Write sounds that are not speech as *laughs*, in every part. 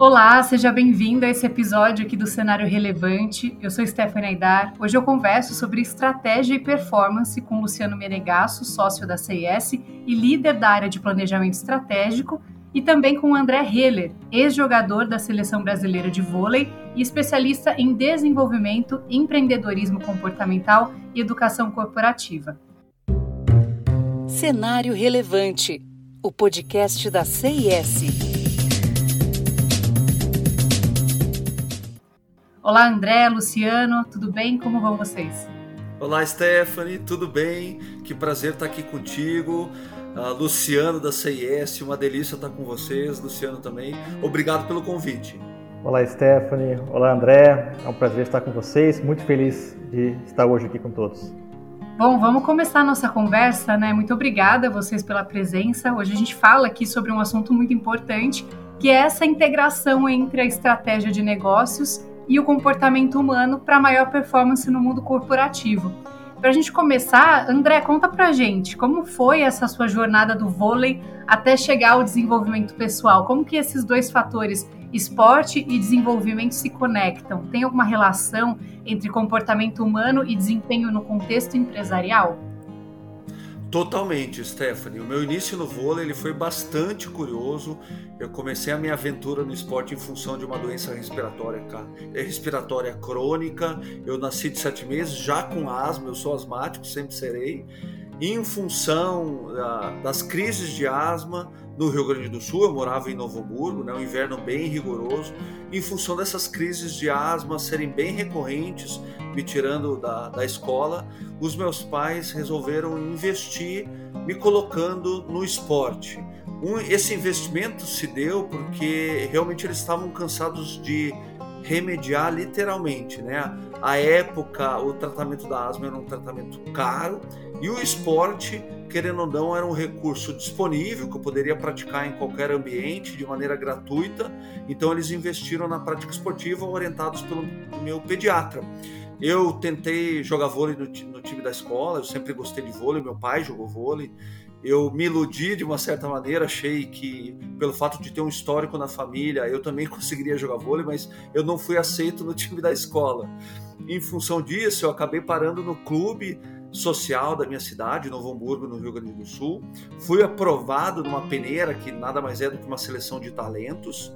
Olá, seja bem-vindo a esse episódio aqui do Cenário Relevante. Eu sou Stephanie Aidar. Hoje eu converso sobre estratégia e performance com Luciano Meregasso, sócio da CIS e líder da área de planejamento estratégico, e também com André Heller, ex-jogador da Seleção Brasileira de Vôlei e especialista em desenvolvimento, empreendedorismo comportamental e educação corporativa. Cenário Relevante, o podcast da CIS. Olá, André, Luciano, tudo bem? Como vão vocês? Olá, Stephanie, tudo bem? Que prazer estar aqui contigo. Uh, Luciano da CIS, uma delícia estar com vocês, Luciano também. Obrigado pelo convite. Olá, Stephanie. Olá, André. É um prazer estar com vocês. Muito feliz de estar hoje aqui com todos. Bom, vamos começar a nossa conversa, né? Muito obrigada a vocês pela presença. Hoje a gente fala aqui sobre um assunto muito importante, que é essa integração entre a estratégia de negócios e o comportamento humano para maior performance no mundo corporativo. Para a gente começar, André, conta para gente como foi essa sua jornada do vôlei até chegar ao desenvolvimento pessoal. Como que esses dois fatores, esporte e desenvolvimento, se conectam? Tem alguma relação entre comportamento humano e desempenho no contexto empresarial? Totalmente, Stephanie. O meu início no vôlei ele foi bastante curioso. Eu comecei a minha aventura no esporte em função de uma doença respiratória, respiratória crônica. Eu nasci de sete meses já com asma, eu sou asmático, sempre serei. Em função das crises de asma no Rio Grande do Sul, eu morava em Novo Hamburgo, né, um inverno bem rigoroso. Em função dessas crises de asma serem bem recorrentes, me tirando da, da escola, os meus pais resolveram investir me colocando no esporte. Um, esse investimento se deu porque realmente eles estavam cansados de remediar literalmente, né? A época, o tratamento da asma era um tratamento caro e o esporte, querendo ou não, era um recurso disponível que eu poderia praticar em qualquer ambiente de maneira gratuita. Então eles investiram na prática esportiva orientados pelo meu pediatra. Eu tentei jogar vôlei no, no, time da escola, eu sempre gostei de vôlei, meu pai jogou vôlei. Eu me iludi de uma certa maneira, achei que, pelo fato de ter um histórico na família, eu também *laughs* conseguiria jogar vôlei, mas eu não fui aceito no time da escola. Em função disso, eu acabei parando no clube social da minha cidade, Novo Hamburgo, no Rio Grande do Sul. Fui aprovado numa peneira, que nada mais é do que uma seleção de talentos.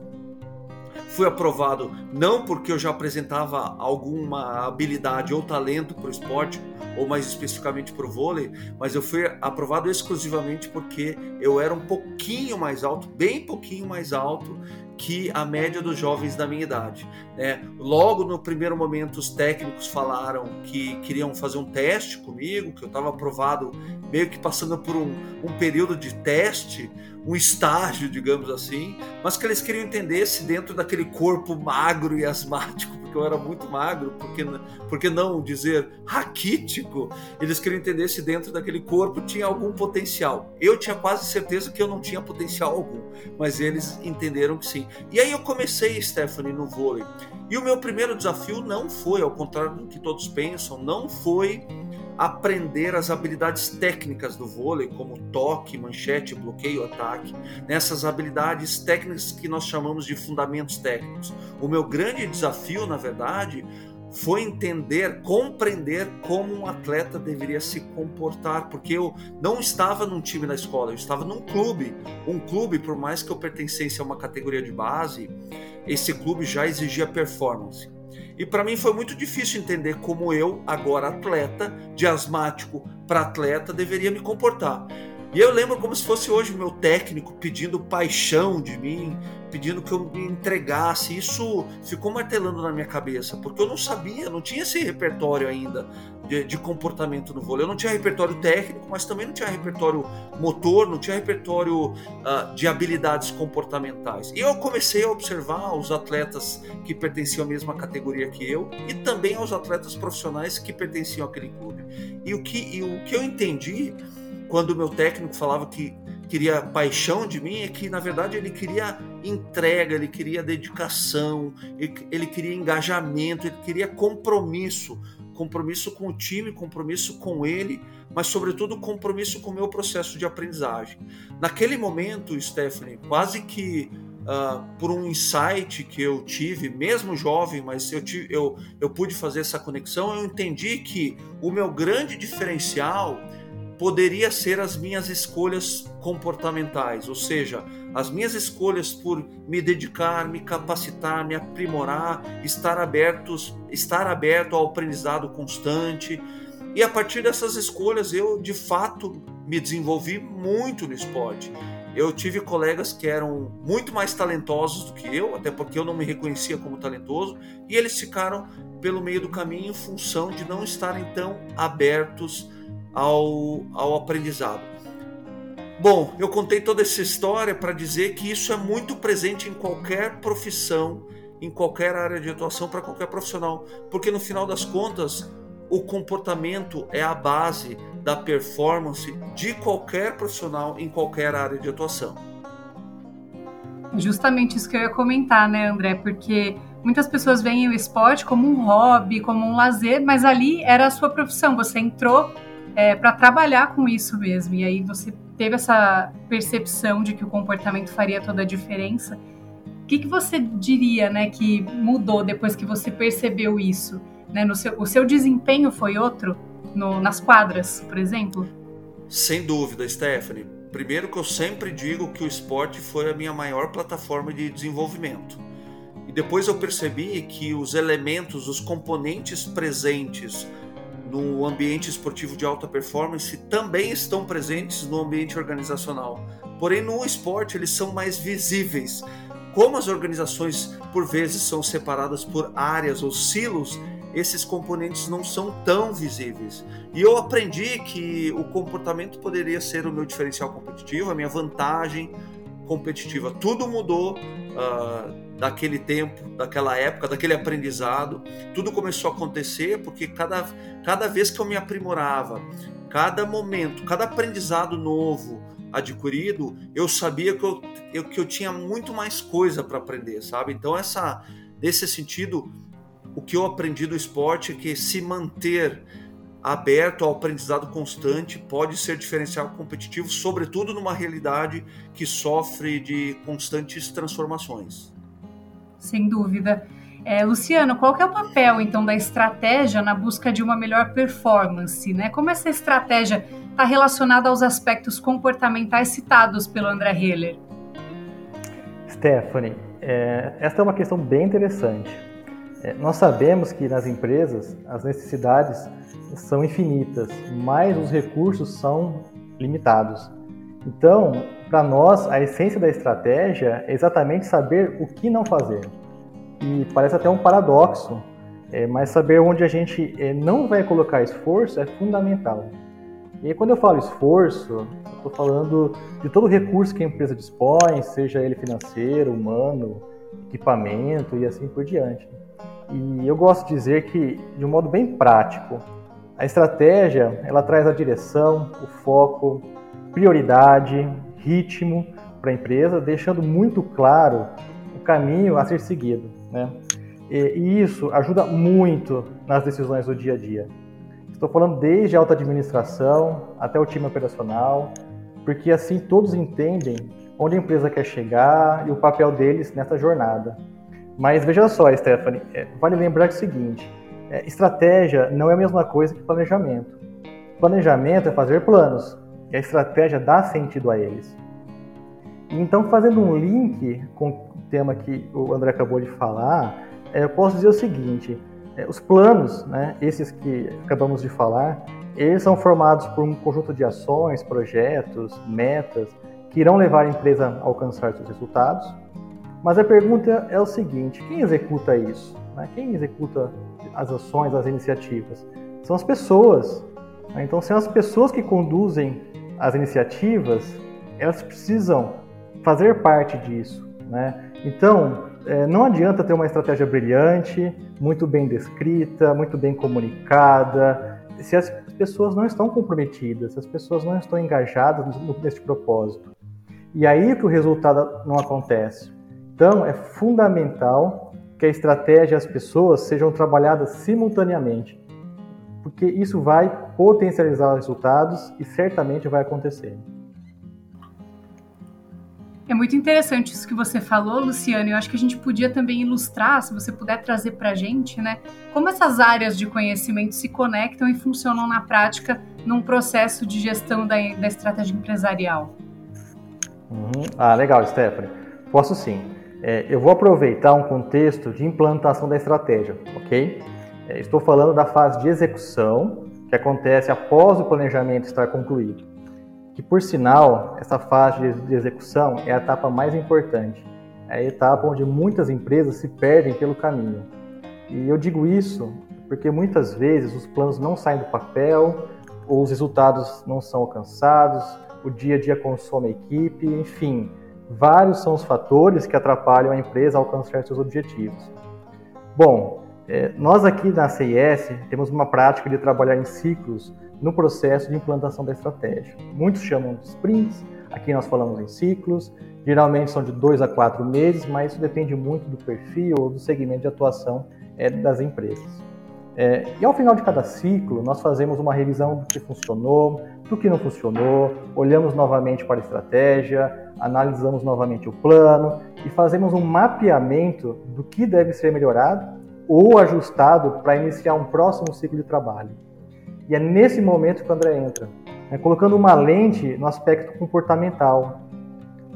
Fui aprovado não porque eu já apresentava alguma habilidade ou talento para o esporte, ou mais especificamente para o vôlei, mas eu fui aprovado exclusivamente porque eu era um pouquinho mais alto, bem pouquinho mais alto que a média dos jovens da minha idade. Né? Logo no primeiro momento, os técnicos falaram que queriam fazer um teste comigo, que eu estava aprovado, meio que passando por um, um período de teste um estágio, digamos assim, mas que eles queriam entender se dentro daquele corpo magro e asmático, porque eu era muito magro, porque, porque não dizer raquítico, eles queriam entender se dentro daquele corpo tinha algum potencial. Eu tinha quase certeza que eu não tinha potencial algum, mas eles entenderam que sim. E aí eu comecei, Stephanie, no vôlei. E o meu primeiro desafio não foi, ao contrário do que todos pensam, não foi aprender as habilidades técnicas do vôlei, como toque, manchete, bloqueio, ataque, nessas habilidades técnicas que nós chamamos de fundamentos técnicos. O meu grande desafio, na verdade, foi entender, compreender como um atleta deveria se comportar, porque eu não estava num time da escola, eu estava num clube. Um clube, por mais que eu pertencesse a uma categoria de base, esse clube já exigia performance. E para mim foi muito difícil entender como eu, agora atleta, de asmático para atleta, deveria me comportar. E eu lembro como se fosse hoje meu técnico pedindo paixão de mim, pedindo que eu me entregasse. Isso ficou martelando na minha cabeça, porque eu não sabia, não tinha esse repertório ainda de, de, comportamento no vôlei. Eu não tinha repertório técnico, mas também não tinha repertório motor, não tinha repertório uh, de habilidades comportamentais. E eu comecei a observar os atletas que pertenciam à mesma categoria que eu e também aos atletas profissionais que pertenciam àquele clube. E o que, e o que eu entendi quando o meu técnico falava que queria paixão de mim, é que na verdade ele queria entrega, ele queria dedicação, ele queria engajamento, ele queria compromisso. Compromisso com o time, compromisso com ele, mas sobretudo compromisso com o meu processo de aprendizagem. Naquele momento, Stephanie, quase que uh, por um insight que eu tive, mesmo jovem, mas eu, tive, eu, eu pude fazer essa conexão, eu entendi que o meu grande diferencial poderia ser as minhas escolhas comportamentais, ou seja, as minhas escolhas por me dedicar, me capacitar, me aprimorar, estar abertos, estar aberto ao aprendizado constante. E a partir dessas escolhas eu de fato me desenvolvi muito no esporte. Eu tive colegas que eram muito mais talentosos do que eu, até porque eu não me reconhecia como talentoso, e eles ficaram pelo meio do caminho em função de não estarem tão abertos ao, ao aprendizado. Bom, eu contei toda essa história para dizer que isso é muito presente em qualquer profissão, em qualquer área de atuação para qualquer profissional, porque no final das contas, o comportamento é a base da performance de qualquer profissional em qualquer área de atuação. Justamente isso que eu ia comentar, né, André? Porque muitas pessoas veem o esporte como um hobby, como um lazer, mas ali era a sua profissão. Você entrou é, para trabalhar com isso mesmo. E aí você teve essa percepção de que o comportamento faria toda a diferença. O que, que você diria, né, que mudou depois que você percebeu isso? Né, no seu, o seu desempenho foi outro no, nas quadras, por exemplo? Sem dúvida, Stephanie. Primeiro que eu sempre digo que o esporte foi a minha maior plataforma de desenvolvimento. E depois eu percebi que os elementos, os componentes presentes no ambiente esportivo de alta performance também estão presentes no ambiente organizacional. Porém, no esporte eles são mais visíveis. Como as organizações por vezes são separadas por áreas ou silos, esses componentes não são tão visíveis. E eu aprendi que o comportamento poderia ser o meu diferencial competitivo, a minha vantagem competitiva. Tudo mudou uh, daquele tempo, daquela época, daquele aprendizado. Tudo começou a acontecer porque cada, cada vez que eu me aprimorava, cada momento, cada aprendizado novo adquirido, eu sabia que eu, eu que eu tinha muito mais coisa para aprender, sabe? Então, essa, nesse sentido, o que eu aprendi do esporte é que se manter aberto ao aprendizado constante pode ser diferencial competitivo, sobretudo numa realidade que sofre de constantes transformações. Sem dúvida. É, Luciano, qual é o papel então da estratégia na busca de uma melhor performance? Né? Como essa estratégia está relacionada aos aspectos comportamentais citados pelo André Heller? Stephanie, é, esta é uma questão bem interessante. É, nós sabemos que nas empresas as necessidades são infinitas, mas os recursos são limitados. Então, para nós, a essência da estratégia é exatamente saber o que não fazer. E parece até um paradoxo, é, mas saber onde a gente é, não vai colocar esforço é fundamental. E quando eu falo esforço, estou falando de todo recurso que a empresa dispõe, seja ele financeiro, humano, equipamento e assim por diante. E eu gosto de dizer que, de um modo bem prático, a estratégia ela traz a direção, o foco, prioridade, ritmo para a empresa, deixando muito claro o caminho a ser seguido. Né? E, isso ajuda muito nas decisões do dia a dia. Estou falando desde a alta administração até o time operacional, porque assim todos entendem onde a empresa quer chegar e o papel deles nessa jornada. Mas veja só, Stephanie, é, vale lembrar é o seguinte: é, estratégia não é a mesma coisa que planejamento. Planejamento é fazer planos, e a estratégia dá sentido a eles. Então, fazendo um link com o tema que o André acabou de falar, eu posso dizer o seguinte: os planos, né, esses que acabamos de falar, eles são formados por um conjunto de ações, projetos, metas que irão levar a empresa a alcançar seus resultados mas a pergunta é o seguinte: quem executa isso? Né? Quem executa as ações, as iniciativas? São as pessoas. Né? Então, são as pessoas que conduzem as iniciativas, elas precisam fazer parte disso. Né? Então, é, não adianta ter uma estratégia brilhante, muito bem descrita, muito bem comunicada, se as pessoas não estão comprometidas, se as pessoas não estão engajadas nesse propósito. E aí que o resultado não acontece. Então, é fundamental que a estratégia e as pessoas sejam trabalhadas simultaneamente, porque isso vai potencializar os resultados e certamente vai acontecer. É muito interessante isso que você falou, Luciano. Eu acho que a gente podia também ilustrar, se você puder trazer para a gente, né, como essas áreas de conhecimento se conectam e funcionam na prática num processo de gestão da, da estratégia empresarial. Uhum. Ah, legal, Stephanie. Posso sim. É, eu vou aproveitar um contexto de implantação da estratégia, ok? É, estou falando da fase de execução, que acontece após o planejamento estar concluído que por sinal, essa fase de execução é a etapa mais importante. É a etapa onde muitas empresas se perdem pelo caminho. E eu digo isso porque muitas vezes os planos não saem do papel, ou os resultados não são alcançados, o dia a dia consome a equipe, enfim, vários são os fatores que atrapalham a empresa a alcançar seus objetivos. Bom, é, nós aqui na CIS temos uma prática de trabalhar em ciclos no processo de implantação da estratégia. Muitos chamam de sprints, aqui nós falamos em ciclos, geralmente são de dois a quatro meses, mas isso depende muito do perfil ou do segmento de atuação é, das empresas. É, e ao final de cada ciclo, nós fazemos uma revisão do que funcionou, do que não funcionou, olhamos novamente para a estratégia, analisamos novamente o plano e fazemos um mapeamento do que deve ser melhorado ou ajustado para iniciar um próximo ciclo de trabalho. E é nesse momento que o André entra, né, colocando uma lente no aspecto comportamental,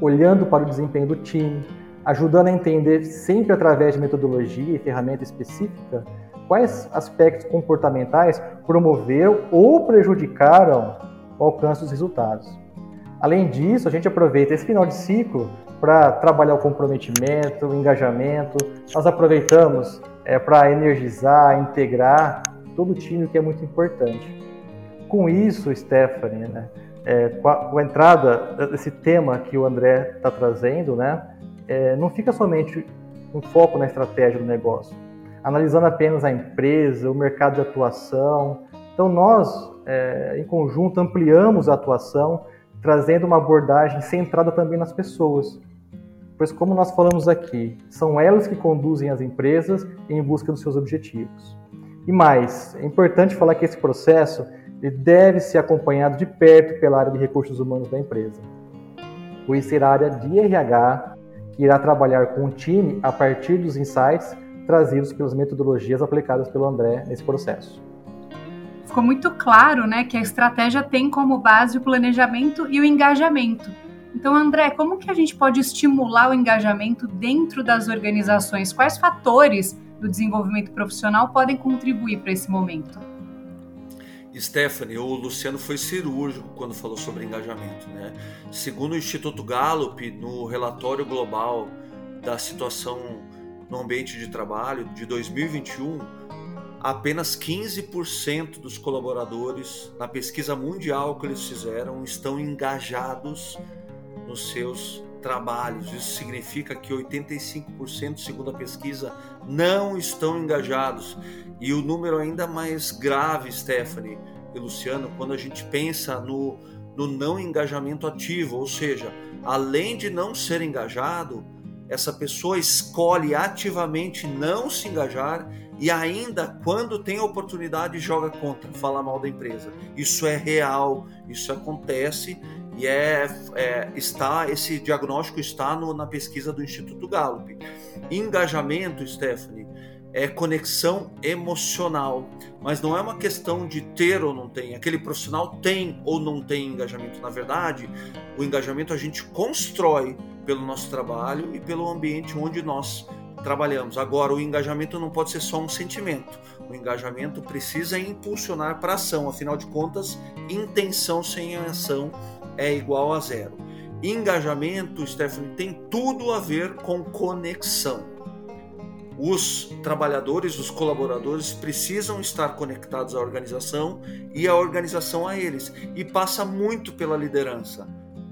olhando para o desempenho do time, ajudando a entender, sempre através de metodologia e ferramenta específica, quais aspectos comportamentais promoveram ou prejudicaram o alcance dos resultados. Além disso, a gente aproveita esse final de ciclo para trabalhar o comprometimento, o engajamento. Nós aproveitamos é, para energizar, integrar todo o time, que é muito importante. Com isso, Stephanie, né, é, com, a, com, a, entrada desse tema que o André está trazendo, né, é, não fica somente um foco na estratégia do negócio, analisando apenas a empresa, o mercado de atuação. Então, nós, é, em conjunto, ampliamos a atuação, trazendo uma abordagem centrada também nas pessoas. Pois, como nós falamos aqui, são elas que conduzem as empresas em busca dos seus objetivos. E mais, é importante falar que esse processo deve ser acompanhado de perto pela área de recursos humanos da empresa, pois será a área de RH que irá trabalhar com o time a partir dos insights trazidos pelas metodologias aplicadas pelo André nesse processo. Ficou muito claro né, que a estratégia tem como base o planejamento e o engajamento. Então, André, como que a gente pode estimular o engajamento dentro das organizações? Quais fatores do desenvolvimento profissional podem contribuir para esse momento? Stephanie, o Luciano foi cirúrgico quando falou sobre engajamento. Né? Segundo o Instituto Gallup, no relatório global da situação no ambiente de trabalho de 2021, apenas 15% dos colaboradores na pesquisa mundial que eles fizeram estão engajados nos seus trabalhos. Isso significa que 85%, segundo a pesquisa, não estão engajados. E o número ainda mais grave, Stephanie e Luciano, quando a gente pensa no, no não engajamento ativo, ou seja, além de não ser engajado, essa pessoa escolhe ativamente não se engajar e ainda quando tem a oportunidade joga contra, fala mal da empresa. Isso é real, isso acontece e é, é, está esse diagnóstico está no, na pesquisa do Instituto Gallup. Engajamento, Stephanie, é conexão emocional, mas não é uma questão de ter ou não tem. Aquele profissional tem ou não tem engajamento. Na verdade, o engajamento a gente constrói pelo nosso trabalho e pelo ambiente onde nós trabalhamos. Agora, o engajamento não pode ser só um sentimento. O engajamento precisa impulsionar para ação. Afinal de contas, intenção sem ação é igual a zero. Engajamento, Stephanie, tem tudo a ver com conexão. Os trabalhadores, os colaboradores precisam estar conectados à organização e a organização a eles. E passa muito pela liderança,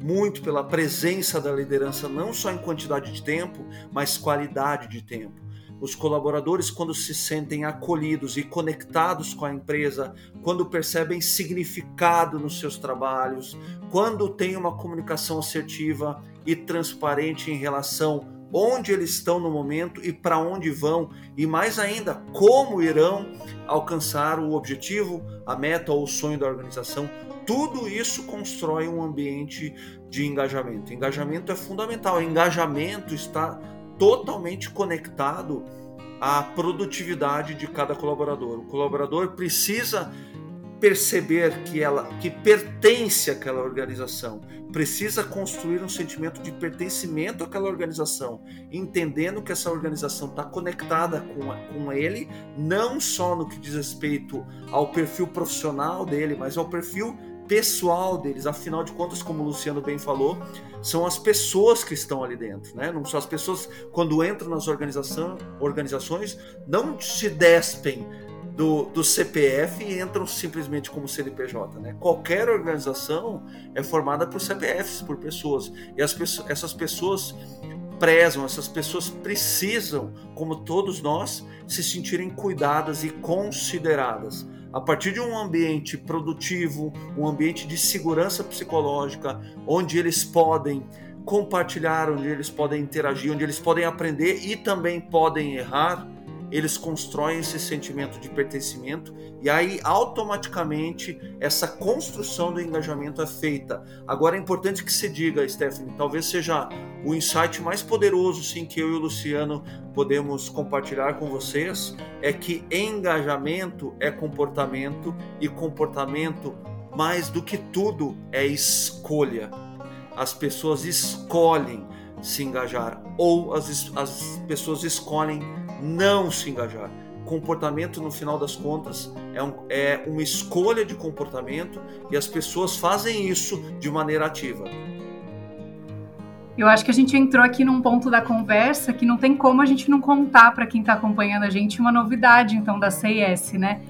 muito pela presença da liderança, não só em quantidade de tempo, mas qualidade de tempo os colaboradores, quando se sentem acolhidos e conectados com a empresa, quando percebem significado nos seus trabalhos, quando têm uma comunicação assertiva e transparente em relação onde eles estão no momento e para onde vão, e mais ainda, como irão alcançar o objetivo, a meta ou o sonho da organização. Tudo isso constrói um ambiente de engajamento. Engajamento é fundamental. Engajamento está totalmente conectado à produtividade de cada colaborador. O colaborador precisa perceber que ela que pertence àquela organização, precisa construir um sentimento de pertencimento àquela organização, entendendo que essa organização está conectada com, com ele, não só no que diz respeito ao perfil profissional dele, mas ao perfil pessoal deles. Afinal de contas, como o Luciano bem falou, são as pessoas que estão ali dentro, né? Não são as pessoas quando entram nas organizações não se despem do, do CPF e entram simplesmente como CNPJ, né? Qualquer organização é formada por CPFs, por pessoas e as essas pessoas prezam, essas pessoas precisam, como todos nós, se sentirem cuidadas e consideradas a partir de um ambiente produtivo, um ambiente de segurança psicológica, onde eles podem compartilhar, onde eles podem interagir, onde eles podem aprender e também podem errar, eles constroem esse sentimento de pertencimento e aí automaticamente essa construção do engajamento é feita. Agora é importante que se diga, Stephanie, talvez seja o insight mais poderoso sim que eu e o Luciano podemos compartilhar com vocês é que engajamento é comportamento e comportamento mais do que tudo é escolha. As pessoas escolhem se engajar ou as, as pessoas escolhem não se engajar. Comportamento, no final das contas, é, um, é uma escolha de comportamento e as pessoas fazem isso de maneira ativa. Eu acho que a gente entrou aqui num ponto da conversa que não tem como a gente não contar para quem está acompanhando a gente uma novidade, então, da CIS, né?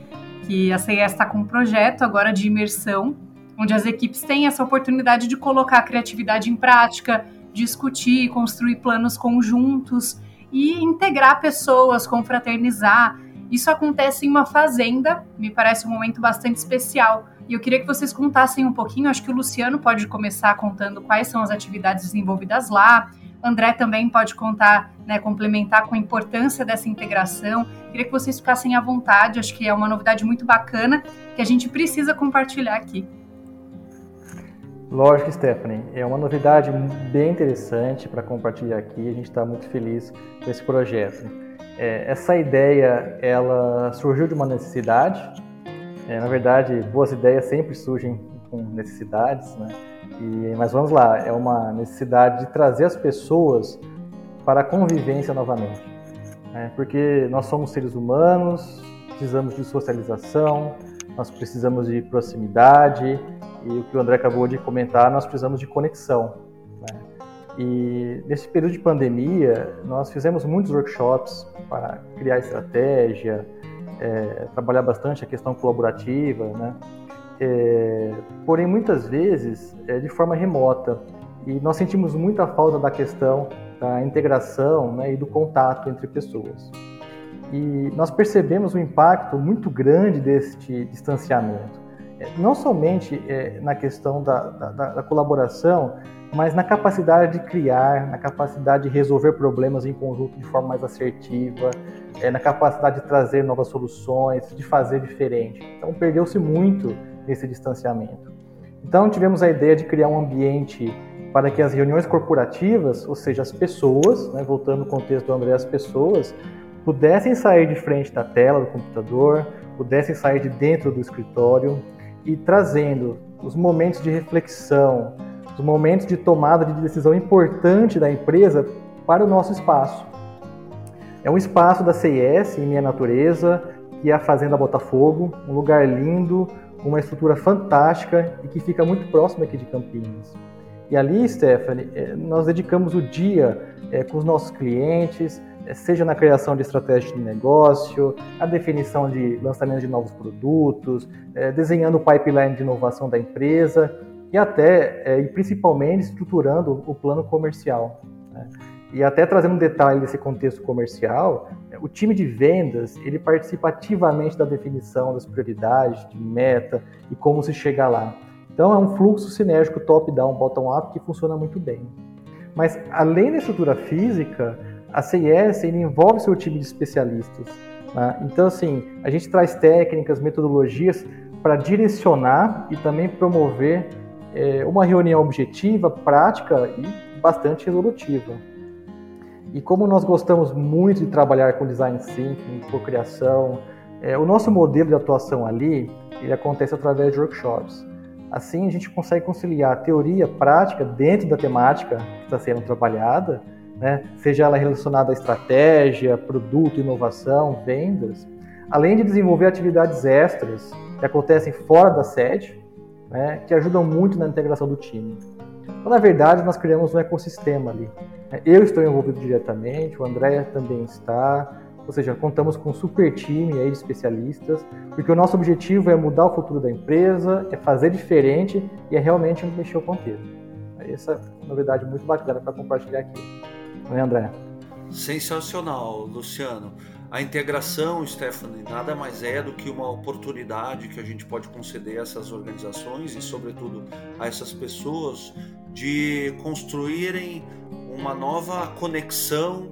Que a CIS está com um projeto agora de imersão, onde as equipes têm essa oportunidade de colocar a criatividade em prática, discutir, construir planos conjuntos e integrar pessoas, confraternizar. Isso acontece em uma fazenda, me parece um momento bastante especial. E eu queria que vocês contassem um pouquinho, acho que o Luciano pode começar contando quais são as atividades desenvolvidas lá. André também pode contar, né, complementar com a importância dessa integração. Queria que vocês ficassem à vontade, acho que é uma novidade muito bacana que a gente precisa compartilhar aqui. Lógico, Stephanie. É uma novidade bem interessante para compartilhar aqui. A gente está muito feliz com esse projeto. É, essa ideia, ela surgiu de uma necessidade. É, na verdade, boas ideias sempre surgem com necessidades, né? E, mas vamos lá, é uma necessidade de trazer as pessoas para a convivência novamente. Né? Porque nós somos seres humanos, precisamos de socialização, nós precisamos de proximidade, e o que o André acabou de comentar, nós precisamos de conexão. Né? E nesse período de pandemia, nós fizemos muitos workshops para criar estratégia, é, trabalhar bastante a questão colaborativa, né? É, porém, muitas vezes é de forma remota. E nós sentimos muita falta da questão da integração né, e do contato entre pessoas. E nós percebemos um impacto muito grande deste distanciamento não somente é, na questão da, da, da, colaboração, mas na capacidade de criar, na capacidade de resolver problemas em conjunto de forma mais assertiva, é, na capacidade de trazer novas soluções, de fazer diferente. Então, perdeu-se muito nesse distanciamento. Então, tivemos a ideia de criar um ambiente para que as reuniões corporativas, ou seja, as pessoas, né, voltando ao contexto do André, as pessoas, pudessem sair de frente da tela do computador, pudessem sair de dentro do escritório, e trazendo os momentos de reflexão, os momentos de tomada de decisão importante da empresa para o nosso espaço. É um espaço da CIS, em minha natureza, que é a Fazenda Botafogo, um lugar lindo, com uma estrutura fantástica e que fica muito próximo aqui de Campinas. E ali, Stephanie, eh, nós dedicamos o dia é, com os nossos clientes, seja na criação de estratégias de negócio, a definição de lançamento de novos produtos, é, desenhando o pipeline de inovação da empresa e até é, e principalmente estruturando o plano comercial. Né? E até trazendo um detalhe desse contexto comercial, o time de vendas ele participa ativamente da definição das prioridades, de meta e como se chega lá. Então é um fluxo sinérgico top-down, bottom-up que funciona muito bem. Mas além da estrutura física, a CIS envolve seu time de especialistas. Né? Então, assim, a gente traz técnicas, metodologias para direcionar e também promover é, uma reunião objetiva, prática e bastante resolutiva. E como nós gostamos muito de trabalhar com design thinking, cocriação, é, o nosso modelo de atuação ali ele acontece através de workshops. Assim, a gente consegue conciliar a teoria prática dentro da temática que está sendo trabalhada, né? seja ela relacionada à estratégia, produto, inovação, vendas, além de desenvolver atividades extras que acontecem fora da sede, né? que ajudam muito na integração do time. Então, na verdade, nós criamos um ecossistema ali. Eu estou envolvido diretamente, o André também está, ou seja, contamos com um super time aí de especialistas, porque o nosso objetivo é mudar o futuro da empresa, é fazer diferente e é realmente mexer o ponteiro. Essa é novidade muito bacana para compartilhar aqui. Não é, André? Sensacional, Luciano. A integração, Stephanie, nada mais é do que uma oportunidade que a gente pode conceder a essas organizações e, sobretudo, a essas pessoas de construírem uma nova conexão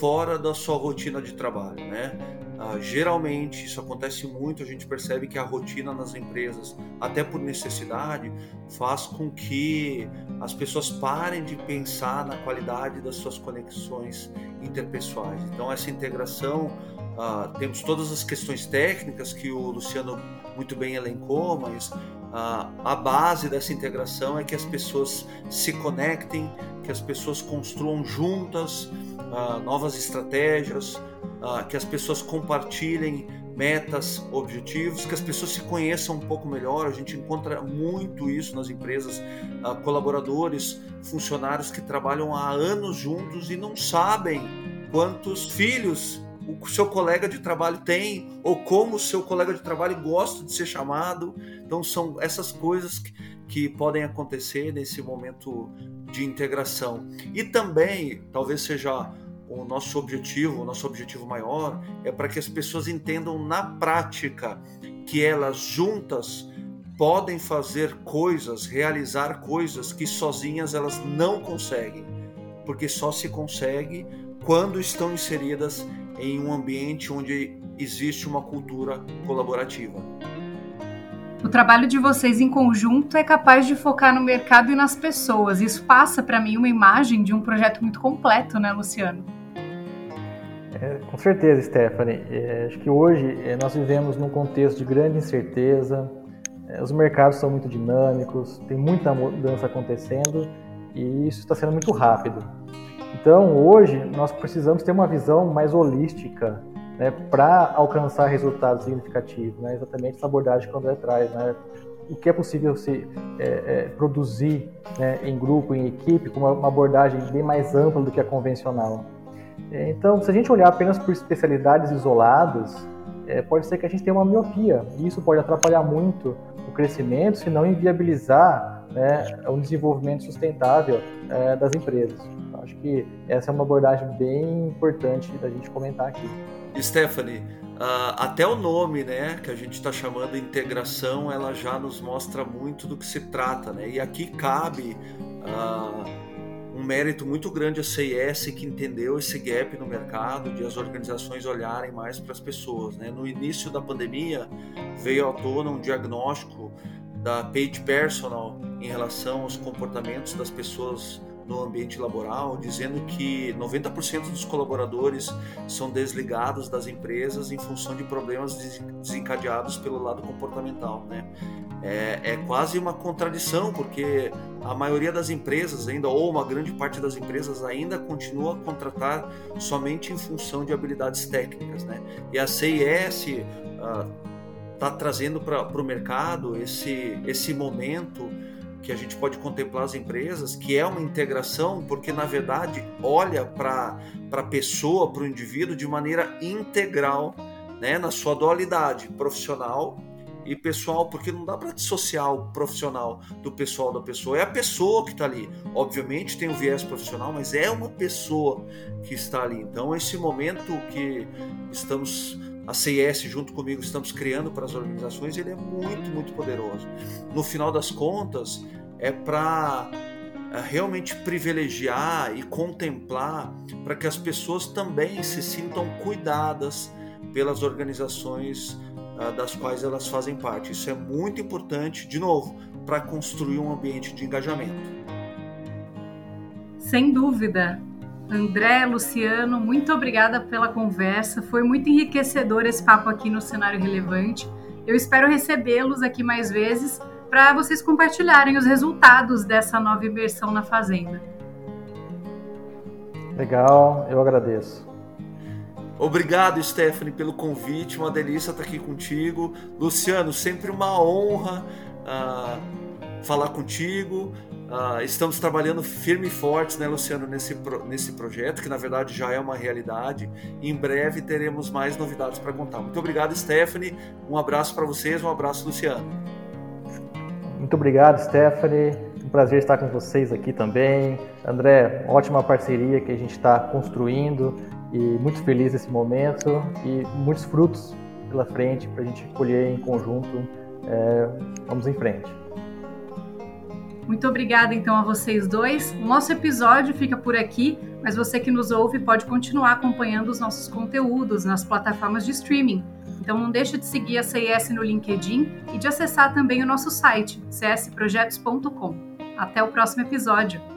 fora da sua rotina de trabalho, né? Ah, geralmente isso acontece muito, a gente percebe que a rotina nas empresas, até por necessidade, faz com que as pessoas parem de pensar na qualidade das suas conexões interpessoais. Então essa integração, ah, temos todas as questões técnicas que o Luciano muito bem elencou, mas ah, a base dessa integração é que as pessoas se conectem, que as pessoas construam juntas uh, novas estratégias, uh, que as pessoas compartilhem metas, objetivos, que as pessoas se conheçam um pouco melhor. A gente encontra muito isso nas empresas, uh, colaboradores, funcionários que trabalham há anos juntos e não sabem quantos filhos o seu colega de trabalho tem ou como o seu colega de trabalho gosta de ser chamado. Então são essas coisas que, que podem acontecer nesse momento de integração. E também, talvez seja o nosso objetivo, o nosso objetivo maior é para que as pessoas entendam na prática que elas juntas podem fazer coisas, realizar coisas que sozinhas elas não conseguem, porque só se consegue quando estão inseridas em um ambiente onde existe uma cultura colaborativa. O trabalho de vocês em conjunto é capaz de focar no mercado e nas pessoas. Isso passa para mim uma imagem de um projeto muito completo, né, Luciano? Com certeza, Stephanie. É, acho que hoje é, nós vivemos num contexto de grande incerteza, é, os mercados são muito dinâmicos, tem muita mudança acontecendo e isso está sendo muito rápido. Então, hoje, nós precisamos ter uma visão mais holística né, para alcançar resultados significativos. Né, exatamente essa abordagem que o André traz. Né, o que é possível se é, é, produzir né, em grupo, em equipe, com uma, uma abordagem bem mais ampla do que a convencional. Então, se a gente olhar apenas por especialidades isoladas, é, pode ser que a gente tenha uma miopia, e isso pode atrapalhar muito o crescimento, se não inviabilizar né, o desenvolvimento sustentável é, das empresas. Então, acho que essa é uma abordagem bem importante da gente comentar aqui. Stephanie, uh, até o nome, né, que a gente está chamando integração, ela já nos mostra muito do que se trata, né? E aqui cabe uh, um mérito muito grande a CIS que entendeu esse gap no mercado de as organizações olharem mais para as pessoas. Né? No início da pandemia veio à tona um diagnóstico da Page Personal em relação aos comportamentos das pessoas no ambiente laboral, dizendo que 90% dos colaboradores são desligados das empresas em função de problemas desencadeados pelo lado comportamental. Né? É, é quase uma contradição, porque a maioria das empresas ainda, ou uma grande parte das empresas ainda continua a contratar somente em função de habilidades técnicas. Né? E a CIS está ah, trazendo para o mercado esse, esse momento que a gente pode contemplar as empresas, que é uma integração, porque na verdade olha para a pessoa, para o indivíduo de maneira integral, né, na sua dualidade profissional e pessoal, porque não dá para dissociar o profissional do pessoal da pessoa. É a pessoa que está ali. Obviamente tem o viés profissional, mas é uma pessoa que está ali. Então, esse momento que estamos a CIS junto comigo estamos criando para as organizações, ele é muito, muito poderoso. No final das contas, é para é, realmente privilegiar e contemplar para que as pessoas também se sintam cuidadas pelas organizações uh, das quais elas fazem parte. Isso é muito importante, de novo, para construir um ambiente de engajamento. Sem dúvida. André, Luciano, muito obrigada pela conversa. Foi muito enriquecedor esse papo aqui no Cenário Relevante. Eu espero recebê-los aqui mais vezes para vocês compartilharem os resultados dessa nova imersão na Fazenda. Legal, eu agradeço. Obrigado, Stephanie, pelo convite. Uma delícia estar aqui contigo. Luciano, sempre uma honra uh, falar contigo. Uh, estamos trabalhando firme e fortes, né, Luciano, nesse, pro, nesse projeto, que na verdade já é uma realidade. Em breve teremos mais novidades para contar. Muito obrigado, Stephanie. Um abraço para vocês, um abraço, Luciano. Muito obrigado, Stephanie. Um prazer estar com vocês aqui também. André, ótima parceria que a gente está construindo e muito feliz nesse momento e muitos frutos pela frente para a gente colher em conjunto. É, vamos em frente. Muito obrigada então a vocês dois. O nosso episódio fica por aqui, mas você que nos ouve pode continuar acompanhando os nossos conteúdos nas plataformas de streaming. Então não deixe de seguir a CIS no LinkedIn e de acessar também o nosso site csprojetos.com. Até o próximo episódio.